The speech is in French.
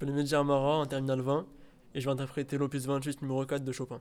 m'appelle Mehdi Amara en terminale 20 et je vais interpréter l'opus 28 numéro 4 de Chopin.